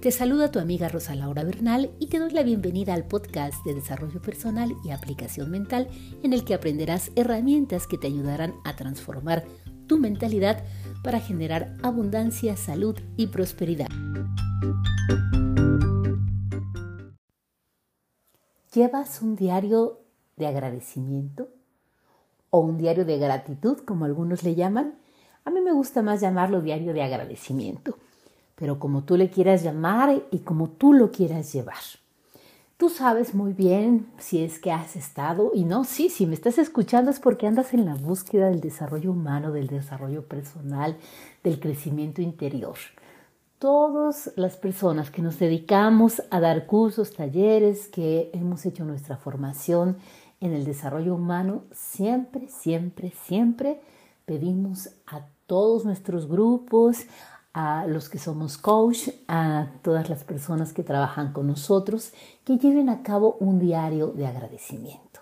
Te saluda tu amiga Rosa Laura Bernal y te doy la bienvenida al podcast de desarrollo personal y aplicación mental en el que aprenderás herramientas que te ayudarán a transformar tu mentalidad para generar abundancia, salud y prosperidad. ¿Llevas un diario de agradecimiento? ¿O un diario de gratitud, como algunos le llaman? A mí me gusta más llamarlo diario de agradecimiento pero como tú le quieras llamar y como tú lo quieras llevar. Tú sabes muy bien si es que has estado, y no, sí, si me estás escuchando es porque andas en la búsqueda del desarrollo humano, del desarrollo personal, del crecimiento interior. Todas las personas que nos dedicamos a dar cursos, talleres, que hemos hecho nuestra formación en el desarrollo humano, siempre, siempre, siempre pedimos a todos nuestros grupos, a los que somos coach, a todas las personas que trabajan con nosotros, que lleven a cabo un diario de agradecimiento,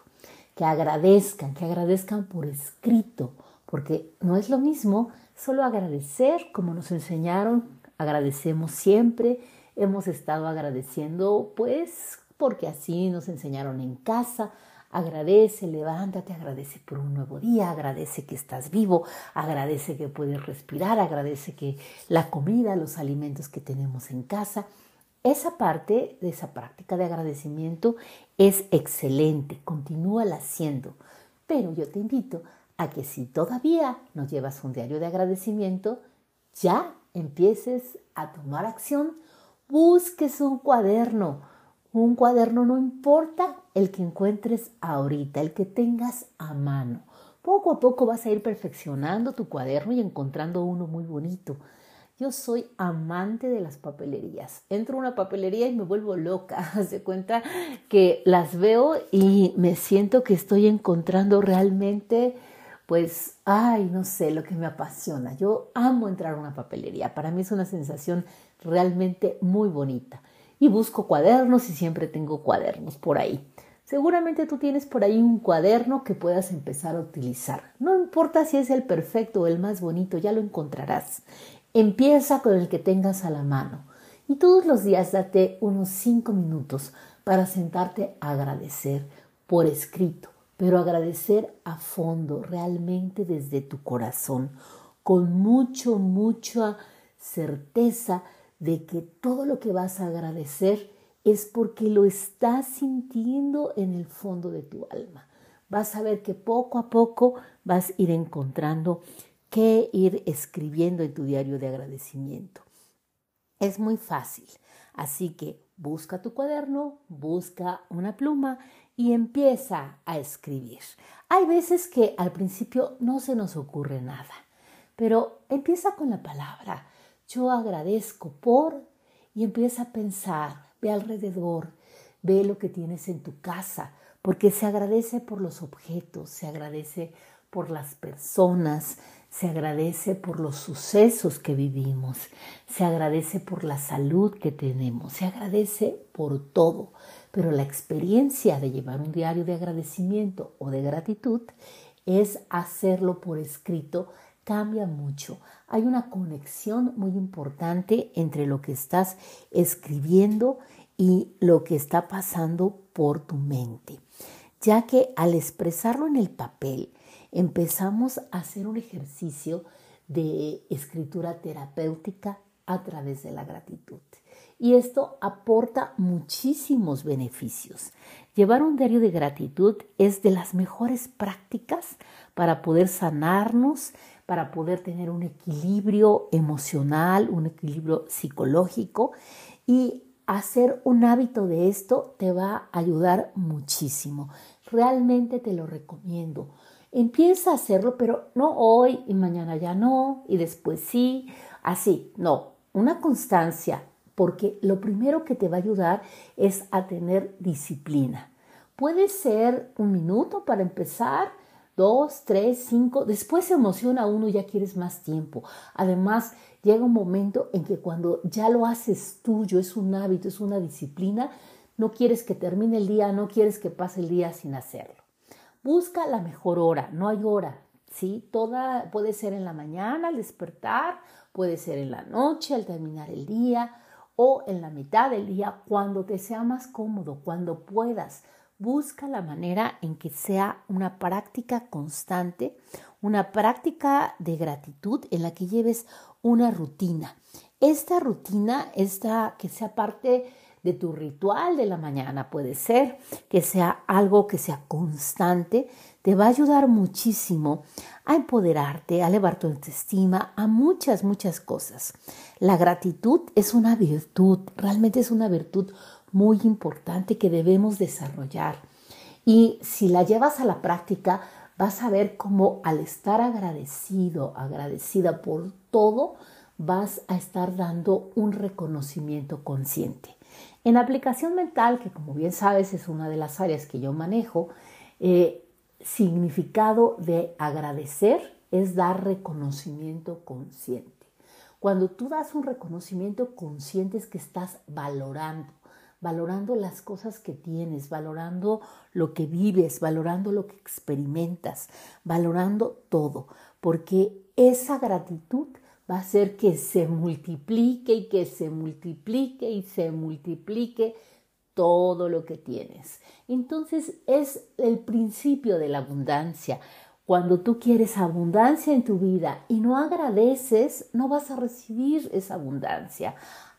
que agradezcan, que agradezcan por escrito, porque no es lo mismo solo agradecer como nos enseñaron, agradecemos siempre, hemos estado agradeciendo pues porque así nos enseñaron en casa, Agradece, levántate, agradece por un nuevo día, agradece que estás vivo, agradece que puedes respirar, agradece que la comida, los alimentos que tenemos en casa. Esa parte de esa práctica de agradecimiento es excelente, continúala haciendo. Pero yo te invito a que si todavía no llevas un diario de agradecimiento, ya empieces a tomar acción, busques un cuaderno, un cuaderno no importa el que encuentres ahorita, el que tengas a mano. Poco a poco vas a ir perfeccionando tu cuaderno y encontrando uno muy bonito. Yo soy amante de las papelerías. Entro a una papelería y me vuelvo loca. Haz cuenta que las veo y me siento que estoy encontrando realmente, pues, ay, no sé, lo que me apasiona. Yo amo entrar a una papelería. Para mí es una sensación realmente muy bonita y busco cuadernos y siempre tengo cuadernos por ahí. Seguramente tú tienes por ahí un cuaderno que puedas empezar a utilizar. No importa si es el perfecto o el más bonito, ya lo encontrarás. Empieza con el que tengas a la mano y todos los días date unos cinco minutos para sentarte a agradecer por escrito, pero agradecer a fondo, realmente desde tu corazón, con mucho, mucha certeza de que todo lo que vas a agradecer es porque lo estás sintiendo en el fondo de tu alma. Vas a ver que poco a poco vas a ir encontrando qué ir escribiendo en tu diario de agradecimiento. Es muy fácil, así que busca tu cuaderno, busca una pluma y empieza a escribir. Hay veces que al principio no se nos ocurre nada, pero empieza con la palabra yo agradezco por y empieza a pensar, alrededor, ve lo que tienes en tu casa, porque se agradece por los objetos, se agradece por las personas, se agradece por los sucesos que vivimos, se agradece por la salud que tenemos, se agradece por todo. Pero la experiencia de llevar un diario de agradecimiento o de gratitud es hacerlo por escrito cambia mucho. Hay una conexión muy importante entre lo que estás escribiendo y lo que está pasando por tu mente, ya que al expresarlo en el papel empezamos a hacer un ejercicio de escritura terapéutica a través de la gratitud. Y esto aporta muchísimos beneficios. Llevar un diario de gratitud es de las mejores prácticas para poder sanarnos, para poder tener un equilibrio emocional, un equilibrio psicológico y hacer un hábito de esto te va a ayudar muchísimo. Realmente te lo recomiendo. Empieza a hacerlo, pero no hoy y mañana ya no y después sí, así, no, una constancia, porque lo primero que te va a ayudar es a tener disciplina. Puede ser un minuto para empezar, dos, tres, cinco, después se emociona uno y ya quieres más tiempo. Además, llega un momento en que cuando ya lo haces tuyo, es un hábito, es una disciplina, no quieres que termine el día, no quieres que pase el día sin hacerlo. Busca la mejor hora, no hay hora, ¿sí? Toda puede ser en la mañana al despertar, puede ser en la noche al terminar el día o en la mitad del día, cuando te sea más cómodo, cuando puedas. Busca la manera en que sea una práctica constante, una práctica de gratitud en la que lleves una rutina. Esta rutina, esta que sea parte de tu ritual de la mañana, puede ser que sea algo que sea constante, te va a ayudar muchísimo a empoderarte, a elevar tu autoestima, a muchas, muchas cosas. La gratitud es una virtud, realmente es una virtud muy importante que debemos desarrollar. Y si la llevas a la práctica, vas a ver cómo al estar agradecido, agradecida por todo, vas a estar dando un reconocimiento consciente. En aplicación mental, que como bien sabes es una de las áreas que yo manejo, eh, significado de agradecer es dar reconocimiento consciente. Cuando tú das un reconocimiento consciente es que estás valorando, valorando las cosas que tienes, valorando lo que vives, valorando lo que experimentas, valorando todo, porque esa gratitud va a hacer que se multiplique y que se multiplique y se multiplique todo lo que tienes. Entonces es el principio de la abundancia. Cuando tú quieres abundancia en tu vida y no agradeces, no vas a recibir esa abundancia.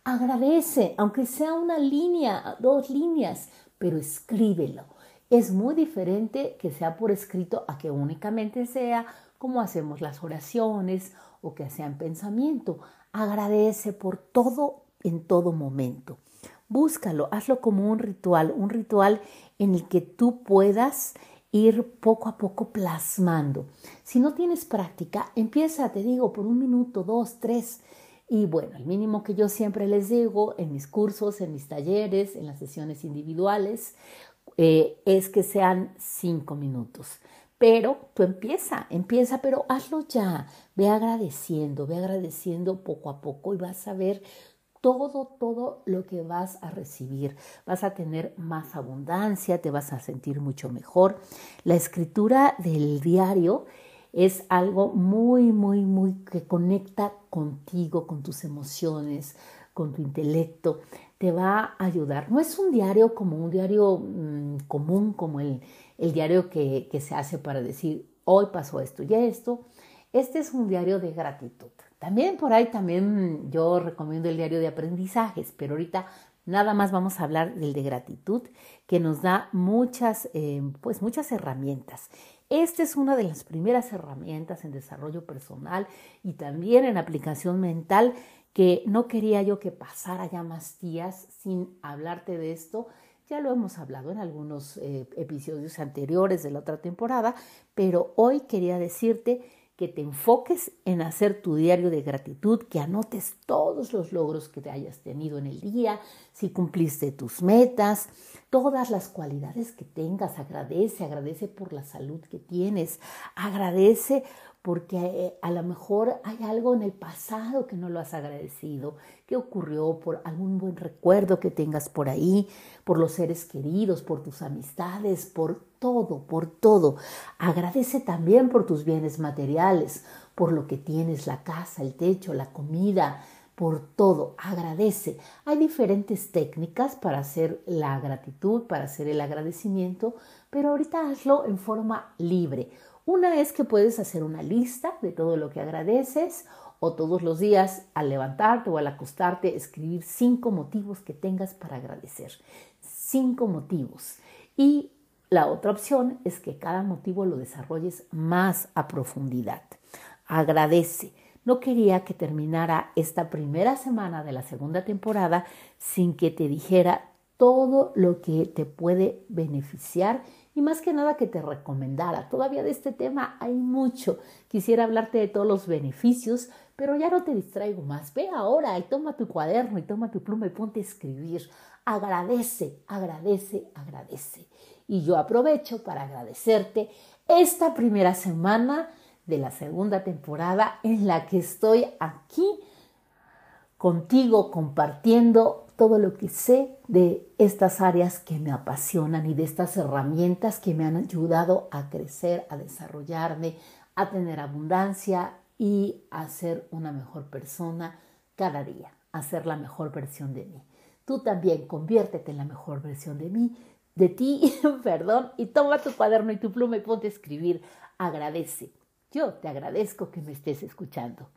Agradece, aunque sea una línea, dos líneas, pero escríbelo. Es muy diferente que sea por escrito a que únicamente sea como hacemos las oraciones o que sea en pensamiento. Agradece por todo en todo momento. Búscalo, hazlo como un ritual, un ritual en el que tú puedas ir poco a poco plasmando. Si no tienes práctica, empieza, te digo, por un minuto, dos, tres. Y bueno, el mínimo que yo siempre les digo en mis cursos, en mis talleres, en las sesiones individuales, eh, es que sean cinco minutos. Pero tú empieza, empieza, pero hazlo ya. Ve agradeciendo, ve agradeciendo poco a poco y vas a ver todo, todo lo que vas a recibir. Vas a tener más abundancia, te vas a sentir mucho mejor. La escritura del diario es algo muy, muy, muy que conecta contigo, con tus emociones, con tu intelecto. Te va a ayudar. No es un diario como un diario mm, común, como el, el diario que, que se hace para decir, hoy pasó esto y esto. Este es un diario de gratitud. También por ahí también yo recomiendo el diario de aprendizajes, pero ahorita nada más vamos a hablar del de gratitud que nos da muchas, eh, pues muchas herramientas. Esta es una de las primeras herramientas en desarrollo personal y también en aplicación mental que no quería yo que pasara ya más días sin hablarte de esto. Ya lo hemos hablado en algunos eh, episodios anteriores de la otra temporada, pero hoy quería decirte que te enfoques en hacer tu diario de gratitud, que anotes todos los logros que te hayas tenido en el día, si cumpliste tus metas, todas las cualidades que tengas, agradece, agradece por la salud que tienes, agradece porque eh, a lo mejor hay algo en el pasado que no lo has agradecido, que ocurrió por algún buen recuerdo que tengas por ahí, por los seres queridos, por tus amistades, por todo, por todo. Agradece también por tus bienes materiales, por lo que tienes, la casa, el techo, la comida, por todo. Agradece. Hay diferentes técnicas para hacer la gratitud, para hacer el agradecimiento, pero ahorita hazlo en forma libre. Una es que puedes hacer una lista de todo lo que agradeces o todos los días al levantarte o al acostarte escribir cinco motivos que tengas para agradecer. Cinco motivos. Y la otra opción es que cada motivo lo desarrolles más a profundidad. Agradece. No quería que terminara esta primera semana de la segunda temporada sin que te dijera todo lo que te puede beneficiar y más que nada que te recomendara. Todavía de este tema hay mucho. Quisiera hablarte de todos los beneficios, pero ya no te distraigo más. Ve ahora y toma tu cuaderno y toma tu pluma y ponte a escribir. Agradece, agradece, agradece. Y yo aprovecho para agradecerte esta primera semana de la segunda temporada en la que estoy aquí contigo compartiendo todo lo que sé de estas áreas que me apasionan y de estas herramientas que me han ayudado a crecer, a desarrollarme, a tener abundancia y a ser una mejor persona cada día. a ser la mejor versión de mí. Tú también conviértete en la mejor versión de mí, de ti, perdón, y toma tu cuaderno y tu pluma y ponte a escribir. Agradece. Yo te agradezco que me estés escuchando.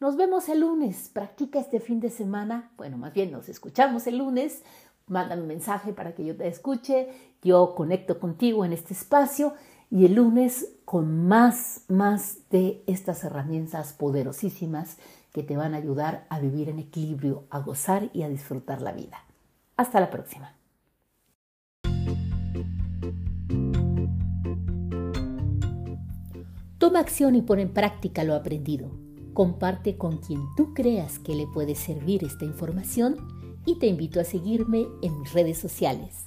Nos vemos el lunes. Practica este fin de semana. Bueno, más bien nos escuchamos el lunes. Mándame un mensaje para que yo te escuche. Yo conecto contigo en este espacio y el lunes con más, más de estas herramientas poderosísimas que te van a ayudar a vivir en equilibrio, a gozar y a disfrutar la vida. Hasta la próxima. Toma acción y pon en práctica lo aprendido. Comparte con quien tú creas que le puede servir esta información y te invito a seguirme en mis redes sociales